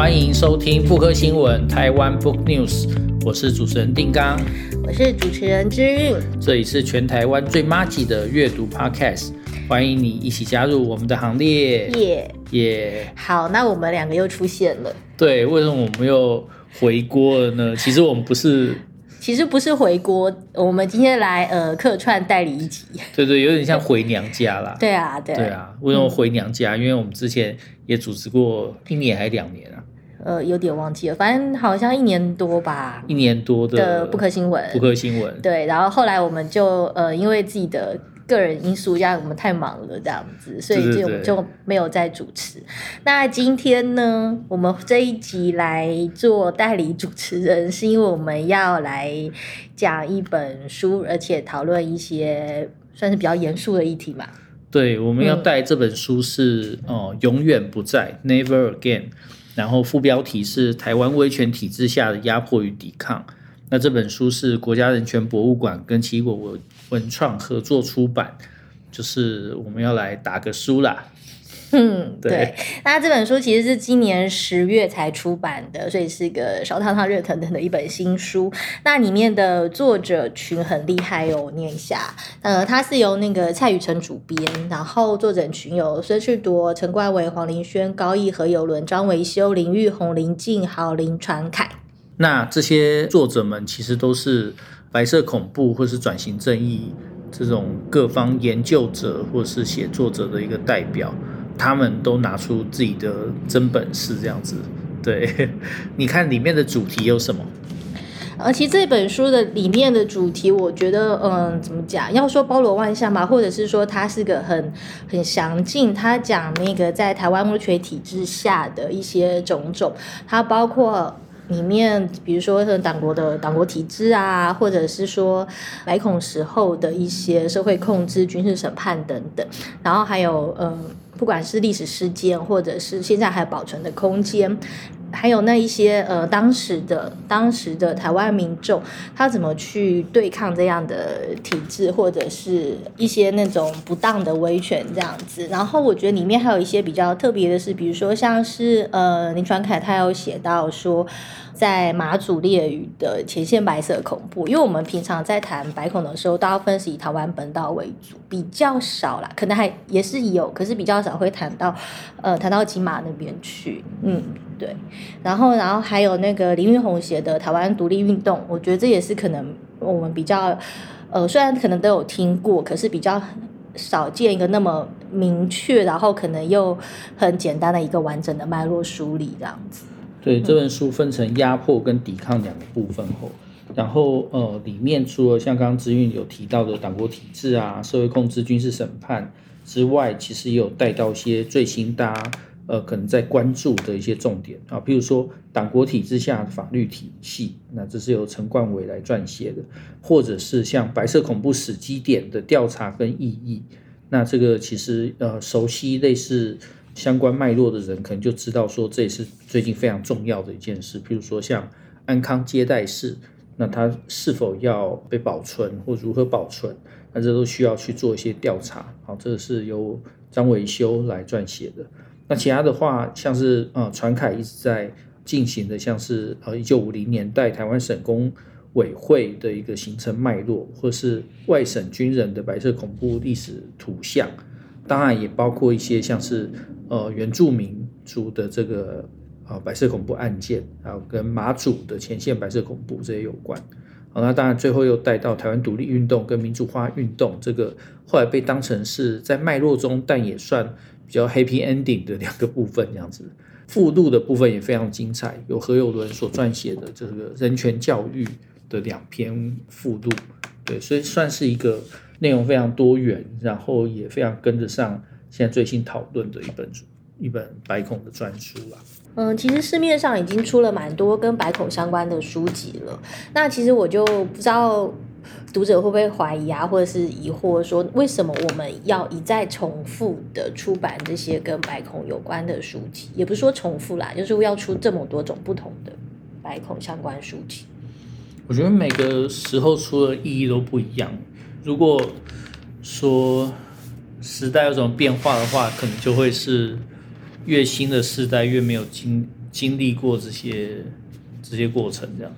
欢迎收听妇科新闻台湾 Book News，我是主持人定刚，我是主持人之韵，这里是全台湾最麻吉的阅读 Podcast，欢迎你一起加入我们的行列，耶耶！好，那我们两个又出现了，对，为什么我们又回锅了呢？其实我们不是。其实不是回锅，我们今天来呃客串代理一集。对对，有点像回娘家啦。对啊，对。对啊，为什么回娘家？嗯、因为我们之前也主持过一年还是两年啊？呃，有点忘记了，反正好像一年多吧。一年多的，的布克新闻。不可新闻。对，然后后来我们就呃因为自己的。个人因素，让我们太忙了，这样子，所以就就没有再主持。那今天呢，我们这一集来做代理主持人，是因为我们要来讲一本书，而且讨论一些算是比较严肃的议题嘛。对，我们要带这本书是哦、嗯呃，永远不在 （Never Again），然后副标题是台湾威权体制下的压迫与抵抗。那这本书是国家人权博物馆跟奇异果文文创合作出版，就是我们要来打个书啦。嗯，对。那这本书其实是今年十月才出版的，所以是一个烧烫烫、热腾腾的一本新书。那里面的作者群很厉害哦，我念一下。呃，它是由那个蔡雨辰主编，然后作者群有孙旭铎、陈冠伟、黄林轩、高毅、何友伦、张维修、林玉红、林静豪、林传凯。那这些作者们其实都是白色恐怖或是转型正义这种各方研究者或是写作者的一个代表，他们都拿出自己的真本事，这样子。对，你看里面的主题有什么？呃，其实这本书的里面的主题，我觉得，嗯，怎么讲？要说包罗万象吧，或者是说它是个很很详尽。他讲那个在台湾威权体制下的一些种种，它包括。里面，比如说像党国的党国体制啊，或者是说白恐时候的一些社会控制、军事审判等等，然后还有嗯，不管是历史事件，或者是现在还保存的空间。还有那一些呃，当时的当时的台湾民众，他怎么去对抗这样的体制，或者是一些那种不当的威权这样子。然后我觉得里面还有一些比较特别的是，比如说像是呃，林传凯他有写到说，在马祖列屿的前线白色恐怖，因为我们平常在谈白恐的时候，大部分是以台湾本岛为主，比较少啦，可能还也是有，可是比较少会谈到呃，谈到金马那边去，嗯。对，然后，然后还有那个林玉红写的《台湾独立运动》，我觉得这也是可能我们比较，呃，虽然可能都有听过，可是比较少见一个那么明确，然后可能又很简单的一个完整的脉络梳理这样子。对，这本书分成压迫跟抵抗两个部分后，然后呃，里面除了像刚刚之韵有提到的党国体制啊、社会控制、军事审判之外，其实也有带到一些最新大家。呃，可能在关注的一些重点啊，譬如说党国体制下的法律体系，那这是由陈冠伟来撰写的，或者是像白色恐怖死机点的调查跟意义，那这个其实呃，熟悉类似相关脉络的人，可能就知道说这也是最近非常重要的一件事。譬如说像安康接待室，那它是否要被保存或如何保存，那这都需要去做一些调查。好，这是由张维修来撰写的。那其他的话，像是呃，传凯一直在进行的，像是呃，一九五零年代台湾省工委会的一个形成脉络，或是外省军人的白色恐怖历史图像，当然也包括一些像是呃原住民族的这个啊、白色恐怖案件，然后跟马祖的前线白色恐怖这些有关。好，那当然最后又带到台湾独立运动跟民主化运动，这个后来被当成是在脉络中，但也算。比较 happy ending 的两个部分，这样子，附录的部分也非常精彩，有何友伦所撰写的这个人权教育的两篇附录，对，所以算是一个内容非常多元，然后也非常跟得上现在最新讨论的一本书一本白孔的专书啦。嗯，其实市面上已经出了蛮多跟白孔相关的书籍了，那其实我就不知道。读者会不会怀疑啊，或者是疑惑说，为什么我们要一再重复的出版这些跟白孔有关的书籍？也不是说重复啦，就是要出这么多种不同的白孔相关书籍。我觉得每个时候出的意义都不一样。如果说时代有什么变化的话，可能就会是越新的世代越没有经经历过这些这些过程，这样，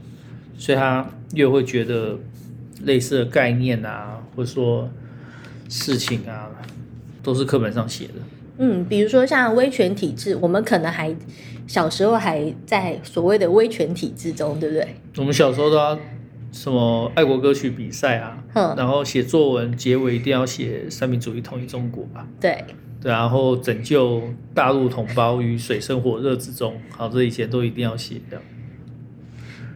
所以他越会觉得类似的概念啊，或者说事情啊，都是课本上写的。嗯，比如说像威权体制，我们可能还小时候还在所谓的威权体制中，对不对？我们小时候都要什么爱国歌曲比赛啊，嗯，然后写作文结尾一定要写三民主义统一中国吧？对，对，然后拯救大陆同胞于水深火热之中，好，这以前都一定要写的。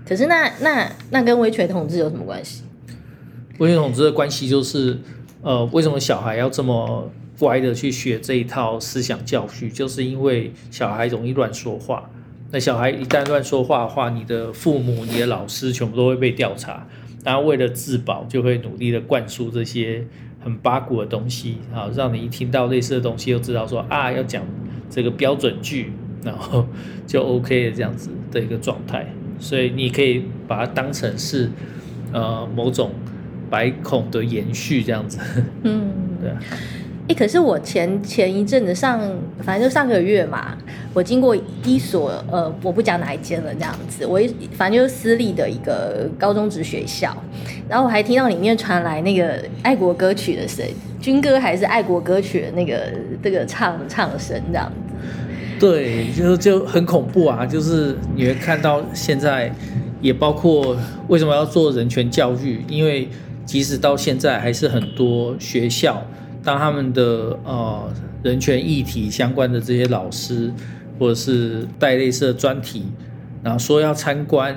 可是那那那跟威权统治有什么关系？威权统治的关系就是，呃，为什么小孩要这么？乖的去学这一套思想教育，就是因为小孩容易乱说话。那小孩一旦乱说话的话，你的父母、你的老师全部都会被调查。然后为了自保，就会努力的灌输这些很八股的东西，啊，让你一听到类似的东西，就知道说啊，要讲这个标准句，然后 就 OK 的这样子的一个状态。所以你可以把它当成是呃某种白孔的延续这样子。嗯，对。哎，可是我前前一阵子上，反正就上个月嘛，我经过一所呃，我不讲哪一间了，这样子，我一反正就是私立的一个高中职学校，然后我还听到里面传来那个爱国歌曲的声，军歌还是爱国歌曲的那个这个唱唱声这样子。对，就就很恐怖啊，就是你会看到现在，也包括为什么要做人权教育，因为即使到现在还是很多学校。当他们的呃人权议题相关的这些老师，或者是带类似的专题，然后说要参观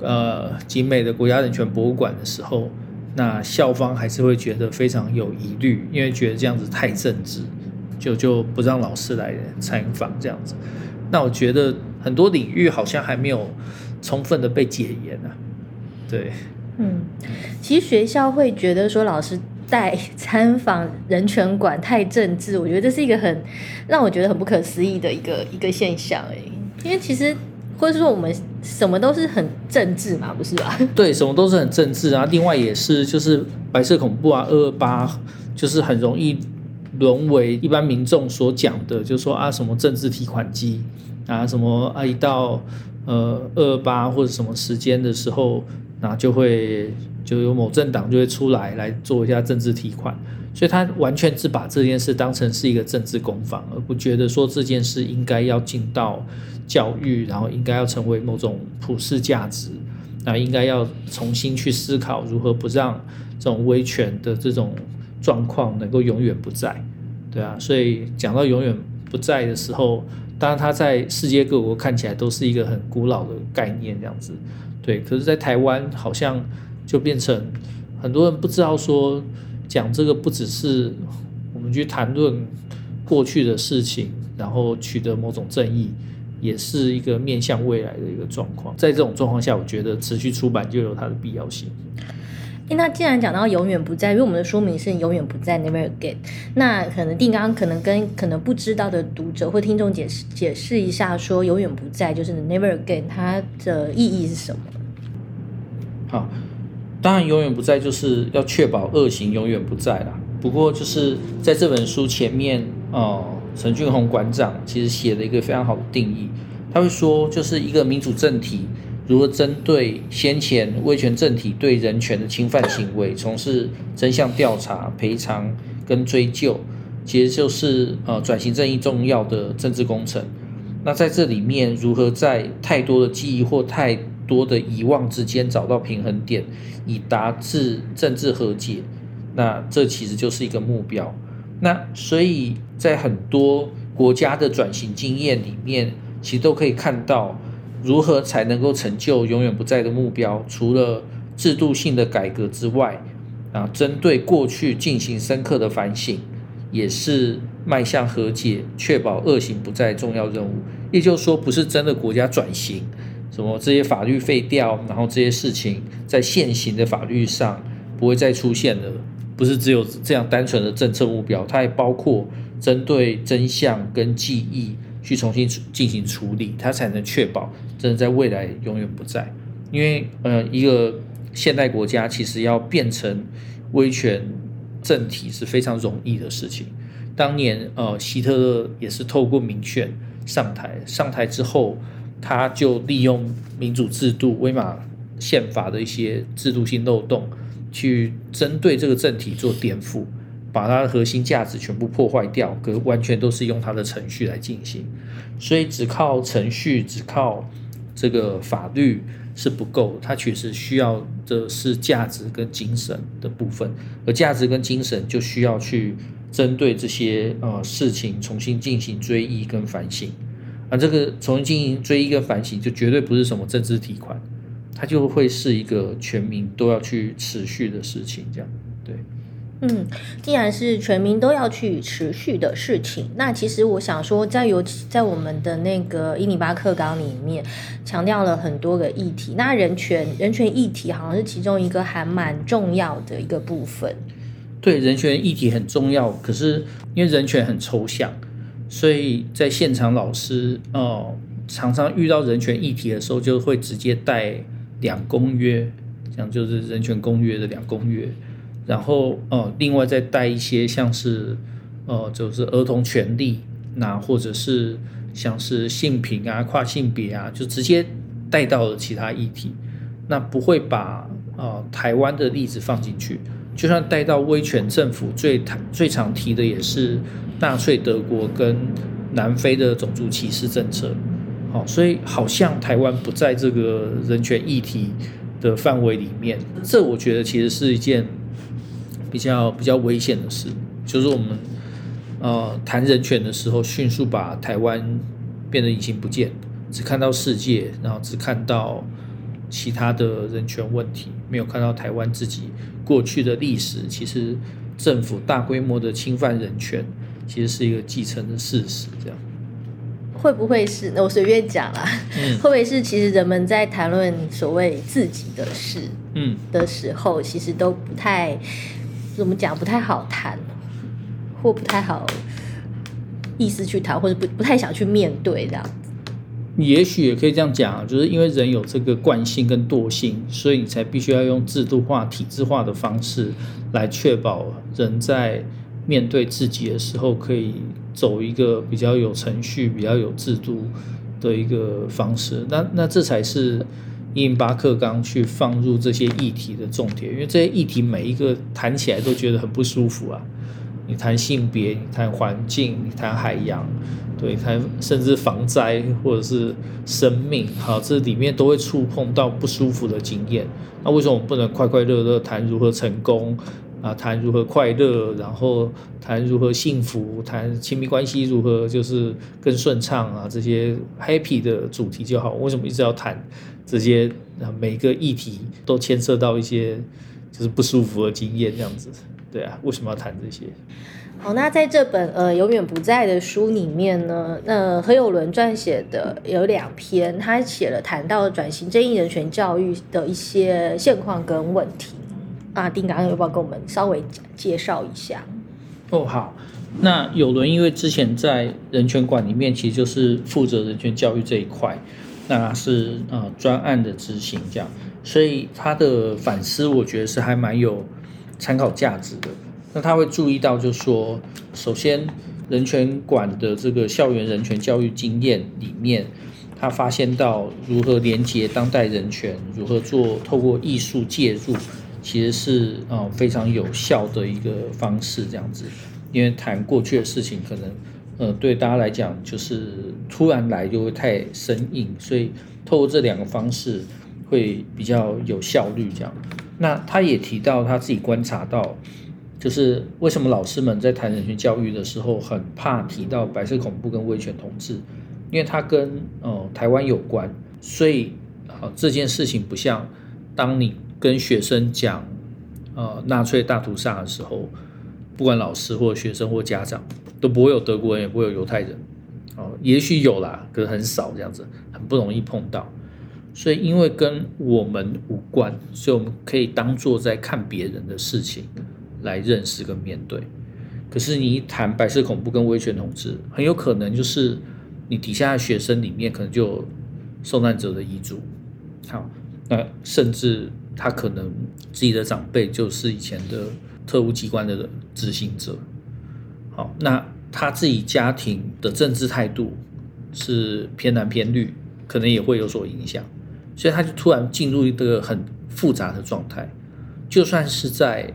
呃景美的国家人权博物馆的时候，那校方还是会觉得非常有疑虑，因为觉得这样子太政治，就就不让老师来参访这样子。那我觉得很多领域好像还没有充分的被解严啊。对，嗯，其实学校会觉得说老师。带参访人权馆太政治，我觉得这是一个很让我觉得很不可思议的一个一个现象哎，因为其实或者说我们什么都是很政治嘛，不是吧？对，什么都是很政治啊。另外也是就是白色恐怖啊，二二八就是很容易沦为一般民众所讲的，就是说啊什么政治提款机啊，什么啊一到呃二二八或者什么时间的时候，那就会。就有某政党就会出来来做一下政治提款，所以他完全是把这件事当成是一个政治攻防，而不觉得说这件事应该要进到教育，然后应该要成为某种普世价值，那应该要重新去思考如何不让这种威权的这种状况能够永远不在，对啊，所以讲到永远不在的时候，当然它在世界各国看起来都是一个很古老的概念这样子，对，可是，在台湾好像。就变成很多人不知道说，讲这个不只是我们去谈论过去的事情，然后取得某种正义，也是一个面向未来的一个状况。在这种状况下，我觉得持续出版就有它的必要性。那既然讲到永远不在，因为我们的书名是永远不在 （Never Again），那可能定刚可能跟可能不知道的读者或听众解释解释一下，说永远不在就是 Never Again，它的意义是什么？好。当然，永远不在就是要确保恶行永远不在啦。不过，就是在这本书前面，哦，陈俊宏馆长其实写了一个非常好的定义。他会说，就是一个民主政体如何针对先前威权政体对人权的侵犯行为，从事真相调查、赔偿跟追究，其实就是呃转型正义重要的政治工程。那在这里面，如何在太多的记忆或太多的遗忘之间找到平衡点，以达至政治和解，那这其实就是一个目标。那所以在很多国家的转型经验里面，其实都可以看到如何才能够成就永远不在的目标。除了制度性的改革之外，啊，针对过去进行深刻的反省，也是迈向和解、确保恶行不再重要任务。也就是说，不是真的国家转型。什么这些法律废掉，然后这些事情在现行的法律上不会再出现了，不是只有这样单纯的政策目标，它还包括针对真相跟记忆去重新进行处理，它才能确保真的在未来永远不在。因为呃，一个现代国家其实要变成威权政体是非常容易的事情。当年呃，希特勒也是透过民选上台，上台之后。他就利用民主制度、威玛宪法的一些制度性漏洞，去针对这个政体做颠覆，把它的核心价值全部破坏掉，可完全都是用它的程序来进行。所以只靠程序，只靠这个法律是不够，它确实需要的是价值跟精神的部分，而价值跟精神就需要去针对这些呃事情重新进行追忆跟反省。啊，这个重新进行追忆跟反省，就绝对不是什么政治提款，它就会是一个全民都要去持续的事情，这样对。嗯，既然是全民都要去持续的事情，那其实我想说，在尤其在我们的那个一零八课纲里面，强调了很多个议题，那人权人权议题好像是其中一个还蛮重要的一个部分。对，人权议题很重要，可是因为人权很抽象。所以在现场，老师哦，常常遇到人权议题的时候，就会直接带两公约，这样就是人权公约的两公约，然后呃，另外再带一些像是呃，就是儿童权利，那或者是像是性平啊、跨性别啊，就直接带到了其他议题，那不会把呃台湾的例子放进去，就算带到威权政府最最常提的也是。纳粹德国跟南非的种族歧视政策，好，所以好像台湾不在这个人权议题的范围里面，这我觉得其实是一件比较比较危险的事，就是我们呃谈人权的时候，迅速把台湾变得隐形不见，只看到世界，然后只看到其他的人权问题，没有看到台湾自己过去的历史，其实政府大规模的侵犯人权。其实是一个既成的事实，这样会不会是？那我随便讲啦，嗯、会不会是？其实人们在谈论所谓自己的事，嗯的时候，嗯、其实都不太怎么讲，不太好谈，或不太好意思去谈，或者不不太想去面对这样子。也许也可以这样讲，就是因为人有这个惯性跟惰性，所以你才必须要用制度化、体制化的方式来确保人在。面对自己的时候，可以走一个比较有程序、比较有制度的一个方式。那那这才是一零八课纲去放入这些议题的重点，因为这些议题每一个谈起来都觉得很不舒服啊。你谈性别，你谈环境，你谈海洋，对，谈甚至防灾或者是生命，好，这里面都会触碰到不舒服的经验。那为什么我们不能快快乐乐谈如何成功？啊，谈如何快乐，然后谈如何幸福，谈亲密关系如何就是更顺畅啊，这些 happy 的主题就好。为什么一直要谈这些？每个议题都牵涉到一些就是不舒服的经验，这样子。对啊，为什么要谈这些？好，那在这本呃永远不在的书里面呢，那何友伦撰写的有两篇，他写了谈到转型正义人权教育的一些现况跟问题。那丁刚刚要不要跟我们稍微介绍一下？哦，好。那友伦因为之前在人权馆里面，其实就是负责人权教育这一块，那是呃专案的执行这样，所以他的反思我觉得是还蛮有参考价值的。那他会注意到，就是说，首先人权馆的这个校园人权教育经验里面，他发现到如何连接当代人权，如何做透过艺术介入。其实是呃非常有效的一个方式，这样子，因为谈过去的事情，可能呃对大家来讲就是突然来就会太生硬，所以透过这两个方式会比较有效率。这样，那他也提到他自己观察到，就是为什么老师们在谈人权教育的时候很怕提到白色恐怖跟威权统治，因为它跟呃台湾有关，所以啊、这件事情不像当你。跟学生讲，呃，纳粹大屠杀的时候，不管老师或学生或家长，都不会有德国人，也不会有犹太人，也许有啦，可是很少这样子，很不容易碰到。所以，因为跟我们无关，所以我们可以当做在看别人的事情来认识跟面对。可是，你一谈白色恐怖跟威权统治，很有可能就是你底下的学生里面可能就有受难者的遗族，好，那甚至。他可能自己的长辈就是以前的特务机关的执行者，好，那他自己家庭的政治态度是偏蓝偏绿，可能也会有所影响，所以他就突然进入一个很复杂的状态。就算是在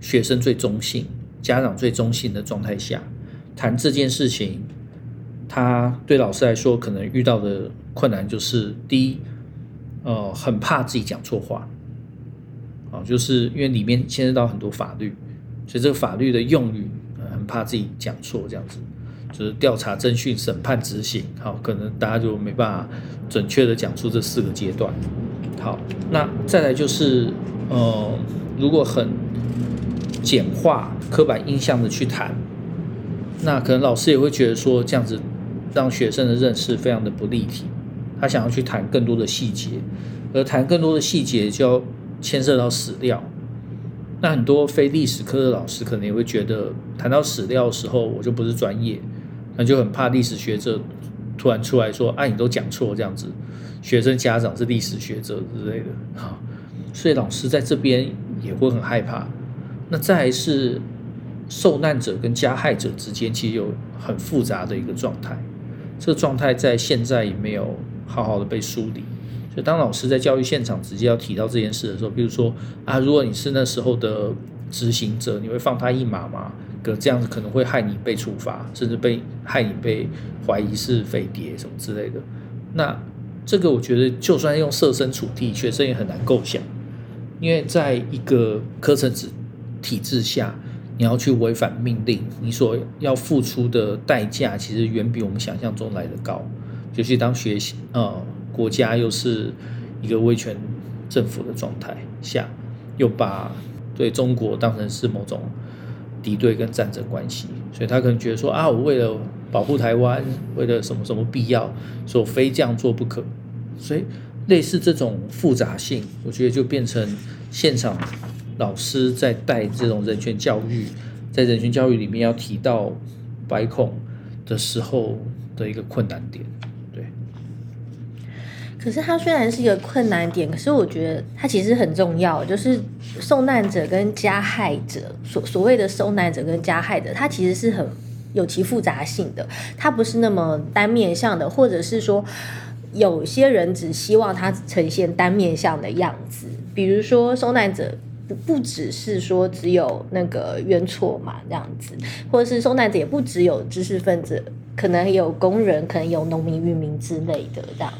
学生最中性、家长最中性的状态下谈这件事情，他对老师来说可能遇到的困难就是：第一，呃，很怕自己讲错话，啊，就是因为里面牵涉到很多法律，所以这个法律的用语，怕自己讲错，这样子。就是调查、侦讯、审判、执行，好，可能大家就没办法准确的讲出这四个阶段。好，那再来就是，呃，如果很简化、刻板印象的去谈，那可能老师也会觉得说这样子让学生的认识非常的不立体。他想要去谈更多的细节，而谈更多的细节就要牵涉到史料。那很多非历史科的老师可能也会觉得，谈到史料的时候，我就不是专业。那就很怕历史学者突然出来说：“啊，你都讲错这样子。”学生家长是历史学者之类的，哈，所以老师在这边也会很害怕。那再是受难者跟加害者之间其实有很复杂的一个状态，这个状态在现在也没有好好的被梳理。就当老师在教育现场直接要提到这件事的时候，比如说啊，如果你是那时候的执行者，你会放他一马吗？可这样子可能会害你被处罚，甚至被害你被怀疑是匪谍什么之类的。那这个我觉得，就算用设身处地，学生也很难构想，因为在一个课程制体制下，你要去违反命令，你所要付出的代价其实远比我们想象中来的高。尤其当学习呃国家又是一个威权政府的状态下，又把对中国当成是某种。敌对跟战争关系，所以他可能觉得说啊，我为了保护台湾，为了什么什么必要，所以非这样做不可。所以类似这种复杂性，我觉得就变成现场老师在带这种人权教育，在人权教育里面要提到白孔的时候的一个困难点。可是它虽然是一个困难点，可是我觉得它其实很重要。就是受难者跟加害者，所所谓的受难者跟加害者，它其实是很有其复杂性的。它不是那么单面向的，或者是说有些人只希望它呈现单面向的样子。比如说受难者不不只是说只有那个冤错嘛，这样子，或者是受难者也不只有知识分子，可能有工人，可能有农民、渔民之类的这样。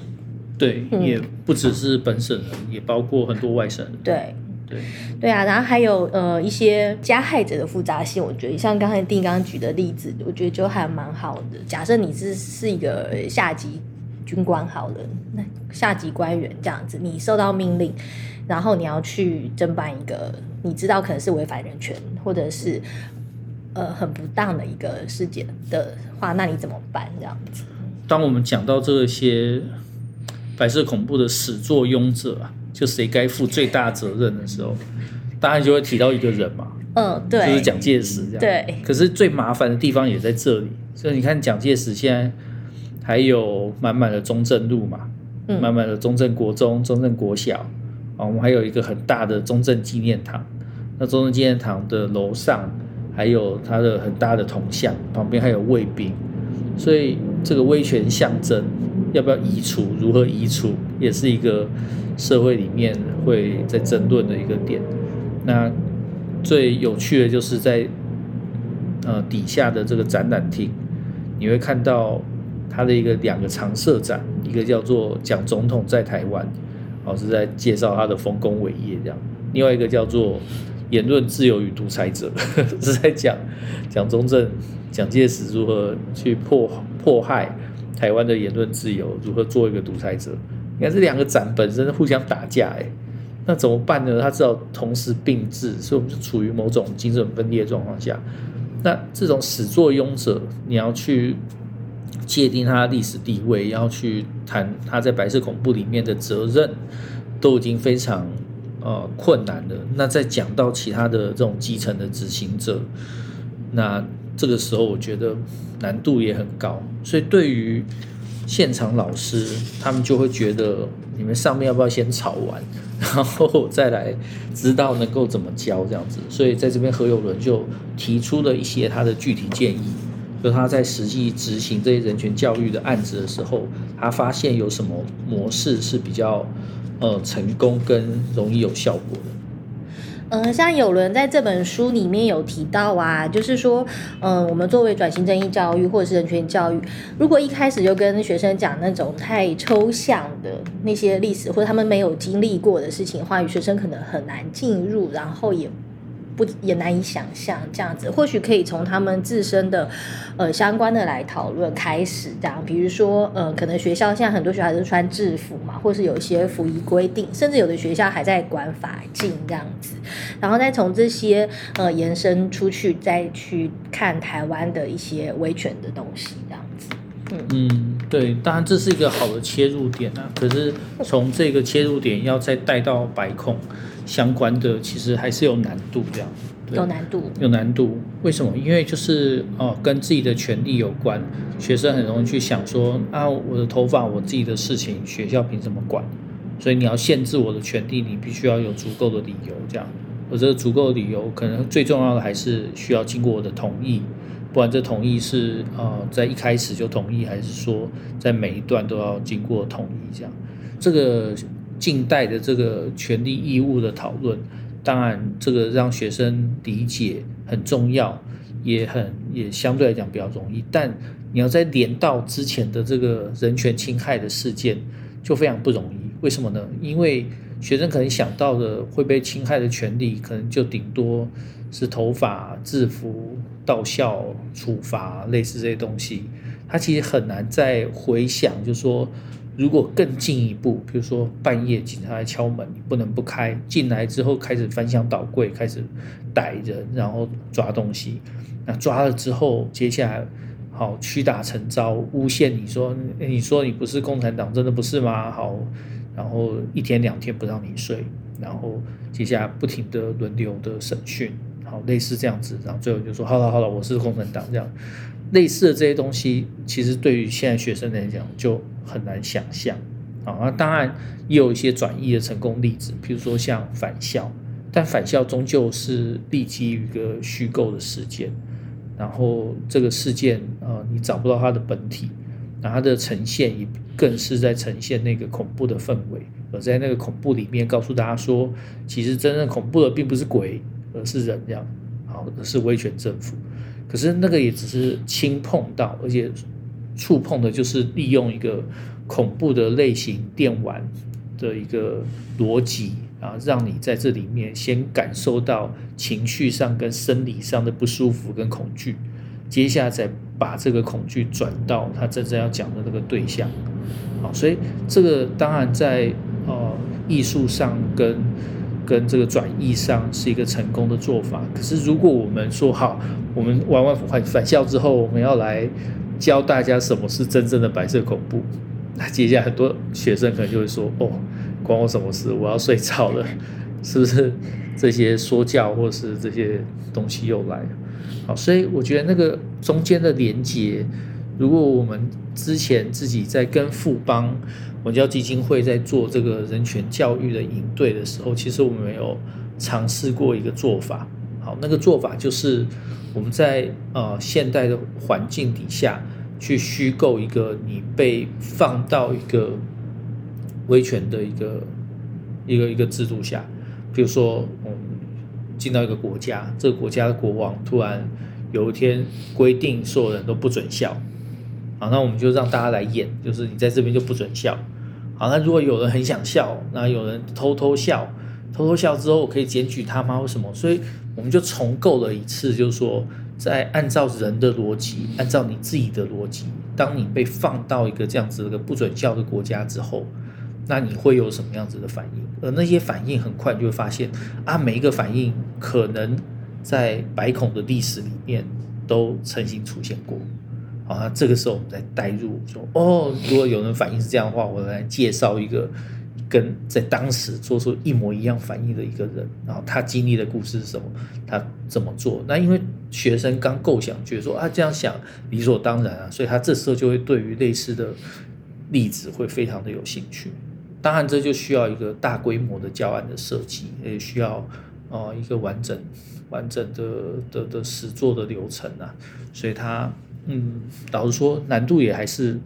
对，也不只是本省人，嗯，也包括很多外省人。对，对，对啊，然后还有呃一些加害者的复杂性，我觉得像刚才定刚刚举的例子，我觉得就还蛮好的。假设你是是一个下级军官好了，那下级官员这样子，你受到命令，然后你要去侦办一个你知道可能是违反人权或者是呃很不当的一个事件的话，那你怎么办？这样子？当我们讲到这些。白色恐怖的始作俑者啊，就谁该负最大责任的时候，当然就会提到一个人嘛，嗯，对，就是蒋介石这样。对。可是最麻烦的地方也在这里，所以你看蒋介石现在还有满满的中正路嘛，满、嗯、满的中正国中、中正国小啊，我们还有一个很大的中正纪念堂。那中正纪念堂的楼上还有他的很大的铜像，旁边还有卫兵，所以这个威权象征。要不要移除？如何移除？也是一个社会里面会在争论的一个点。那最有趣的就是在呃底下的这个展览厅，你会看到他的一个两个常设展，一个叫做“蒋总统在台湾”，哦是在介绍他的丰功伟业这样；另外一个叫做“言论自由与独裁者”，是在讲蒋中正、蒋介石如何去迫迫害。台湾的言论自由如何做一个独裁者？你看这两个展本身互相打架，哎，那怎么办呢？他只好同时并置，所以我们就处于某种精神分裂状况下。那这种始作俑者，你要去界定他的历史地位，要去谈他在白色恐怖里面的责任，都已经非常呃困难了。那再讲到其他的这种基层的执行者，那。这个时候我觉得难度也很高，所以对于现场老师，他们就会觉得你们上面要不要先吵完，然后再来知道能够怎么教这样子。所以在这边何有伦就提出了一些他的具体建议。就他在实际执行这些人权教育的案子的时候，他发现有什么模式是比较呃成功跟容易有效果的。嗯，像有人在这本书里面有提到啊，就是说，嗯，我们作为转型正义教育或者是人权教育，如果一开始就跟学生讲那种太抽象的那些历史或者他们没有经历过的事情的话，学生可能很难进入，然后也。不也难以想象这样子，或许可以从他们自身的呃相关的来讨论开始，这样，比如说呃，可能学校现在很多学校都穿制服嘛，或是有一些服仪规定，甚至有的学校还在管法禁这样子，然后再从这些呃延伸出去，再去看台湾的一些维权的东西这样子。嗯。嗯，对，当然这是一个好的切入点啊，可是从这个切入点要再带到白控。相关的其实还是有难度，这样有难度，有难度。为什么？因为就是哦，跟自己的权利有关。学生很容易去想说啊，我的头发，我自己的事情，学校凭什么管？所以你要限制我的权利，你必须要有足够的理由，这样。我这个足够的理由，可能最重要的还是需要经过我的同意。不管这同意是呃在一开始就同意，还是说在每一段都要经过同意，这样。这个。近代的这个权利义务的讨论，当然这个让学生理解很重要，也很也相对来讲比较容易。但你要在连到之前的这个人权侵害的事件，就非常不容易。为什么呢？因为学生可能想到的会被侵害的权利，可能就顶多是头发、制服、到校处罚类似这些东西，他其实很难再回想，就是说。如果更进一步，比如说半夜警察来敲门，你不能不开。进来之后开始翻箱倒柜，开始逮人，然后抓东西。那抓了之后，接下来好屈打成招，诬陷你说，你说你不是共产党，真的不是吗？好，然后一天两天不让你睡，然后接下来不停的轮流的审讯，好，类似这样子，然后最后就说好了好了，我是共产党这样。类似的这些东西，其实对于现在学生来讲就。很难想象啊！那当然也有一些转译的成功例子，譬如说像返校，但返校终究是立基于一个虚构的事件，然后这个事件呃，你找不到它的本体，那它的呈现也更是在呈现那个恐怖的氛围，而在那个恐怖里面告诉大家说，其实真正恐怖的并不是鬼，而是人这样，好，而是威权政府。可是那个也只是轻碰到，而且。触碰的就是利用一个恐怖的类型电玩的一个逻辑啊，让你在这里面先感受到情绪上跟生理上的不舒服跟恐惧，接下来再把这个恐惧转到他真正要讲的那个对象。好，所以这个当然在呃艺术上跟跟这个转译上是一个成功的做法。可是如果我们说好，我们玩完返返校之后，我们要来。教大家什么是真正的白色恐怖，那接下来很多学生可能就会说：“哦，关我什么事？我要睡觉了，是不是？”这些说教或是这些东西又来了。好，所以我觉得那个中间的连接，如果我们之前自己在跟富邦文教基金会在做这个人权教育的营队的时候，其实我们有尝试过一个做法。好，那个做法就是。我们在呃现代的环境底下去虚构一个你被放到一个威权的一个一个一个制度下，比如说，我们，进到一个国家，这个国家的国王突然有一天规定所有人都不准笑，那我们就让大家来演，就是你在这边就不准笑，好，那如果有人很想笑，那有人偷偷笑，偷偷笑之后可以检举他吗？为什么？所以。我们就重构了一次，就是说，在按照人的逻辑，按照你自己的逻辑，当你被放到一个这样子的不准笑的国家之后，那你会有什么样子的反应？而那些反应很快就会发现，啊，每一个反应可能在白孔的历史里面都曾经出现过。好，那这个时候我们再带入说，哦，如果有人反应是这样的话，我来介绍一个。跟在当时做出一模一样反应的一个人，然后他经历的故事是什么？他怎么做？那因为学生刚构想，觉得说啊这样想理所当然啊，所以他这时候就会对于类似的例子会非常的有兴趣。当然，这就需要一个大规模的教案的设计，也需要呃一个完整完整的的的实作的流程啊。所以他嗯，老实说难度也还是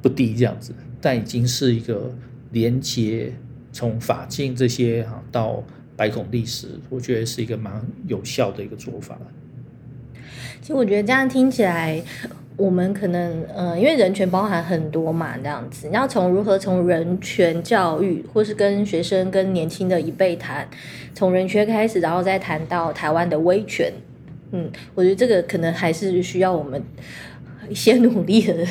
不低这样子，但已经是一个连接从法镜这些哈到白孔历史，我觉得是一个蛮有效的一个做法。其实我觉得这样听起来。我们可能，呃，因为人权包含很多嘛，这样子，你要从如何从人权教育，或是跟学生、跟年轻的一辈谈，从人权开始，然后再谈到台湾的威权，嗯，我觉得这个可能还是需要我们一些努力的。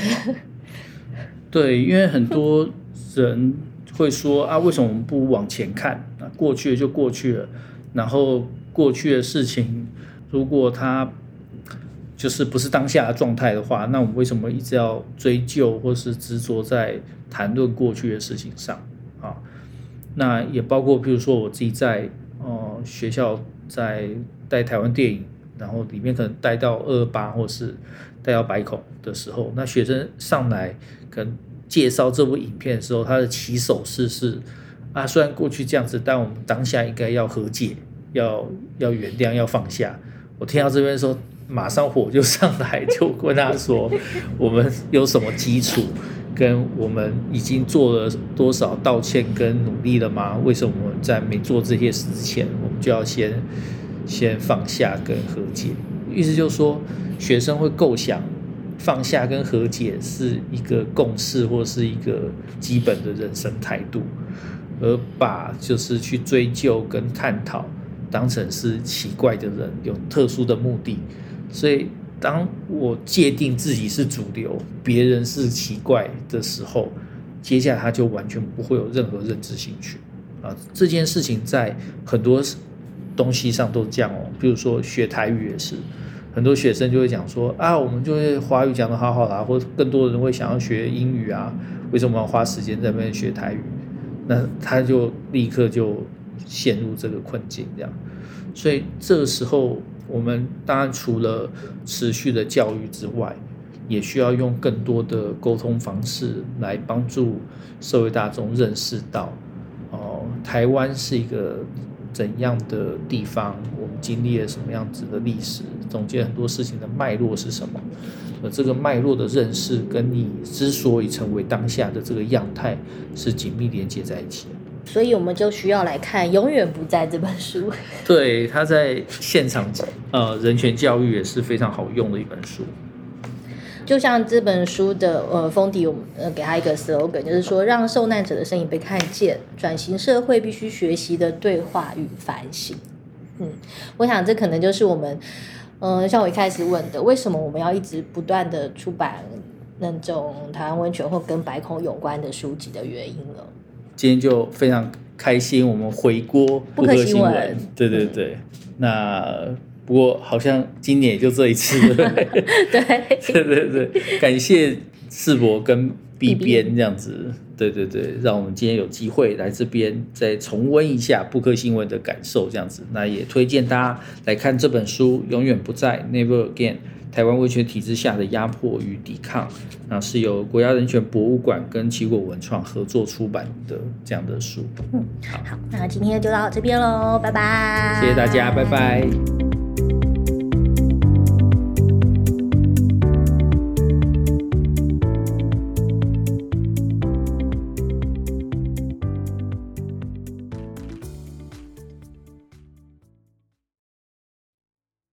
对，因为很多人会说啊，为什么我们不往前看？啊，过去就过去了，然后过去的事情，如果他。就是不是当下的状态的话，那我们为什么一直要追究或是执着在谈论过去的事情上啊？那也包括，比如说我自己在呃学校在带台湾电影，然后里面可能带到二八或是带到白孔的时候，那学生上来可能介绍这部影片的时候，他的起手式是啊，虽然过去这样子，但我们当下应该要和解，要要原谅，要放下。我听到这边说。马上火就上来，就跟他说：“我们有什么基础，跟我们已经做了多少道歉跟努力了吗？为什么我们在没做这些事之前，我们就要先先放下跟和解？意思就是说，学生会构想放下跟和解是一个共识，或是一个基本的人生态度，而把就是去追究跟探讨当成是奇怪的人，有特殊的目的。”所以，当我界定自己是主流，别人是奇怪的时候，接下来他就完全不会有任何认知兴趣啊。这件事情在很多东西上都这样哦。比如说学台语也是，很多学生就会讲说啊，我们就会华语讲得好好啦，或者更多人会想要学英语啊，为什么要花时间在那边学台语？那他就立刻就陷入这个困境，这样。所以这个时候。我们当然除了持续的教育之外，也需要用更多的沟通方式来帮助社会大众认识到，哦，台湾是一个怎样的地方，我们经历了什么样子的历史，总结很多事情的脉络是什么，呃这个脉络的认识跟你之所以成为当下的这个样态是紧密连接在一起。所以我们就需要来看《永远不在》这本书。对，他在现场呃人权教育也是非常好用的一本书。就像这本书的呃封底，我们呃给他一个 slogan，就是说让受难者的身影被看见，转型社会必须学习的对话与反省。嗯，我想这可能就是我们嗯、呃，像我一开始问的，为什么我们要一直不断的出版那种台湾温泉或跟白孔有关的书籍的原因了。今天就非常开心，我们回锅不可新闻，对对对。嗯、那不过好像今年也就这一次，对对对。感谢世博跟 B 编这样子，对对对，让我们今天有机会来这边再重温一下布克新闻的感受，这样子。那也推荐大家来看这本书《永远不在》（Never Again）。台湾威权体制下的压迫与抵抗，那是由国家人权博物馆跟奇果文创合作出版的这样的书。嗯，好，好，那今天就到这边喽，拜拜。谢谢大家，拜拜。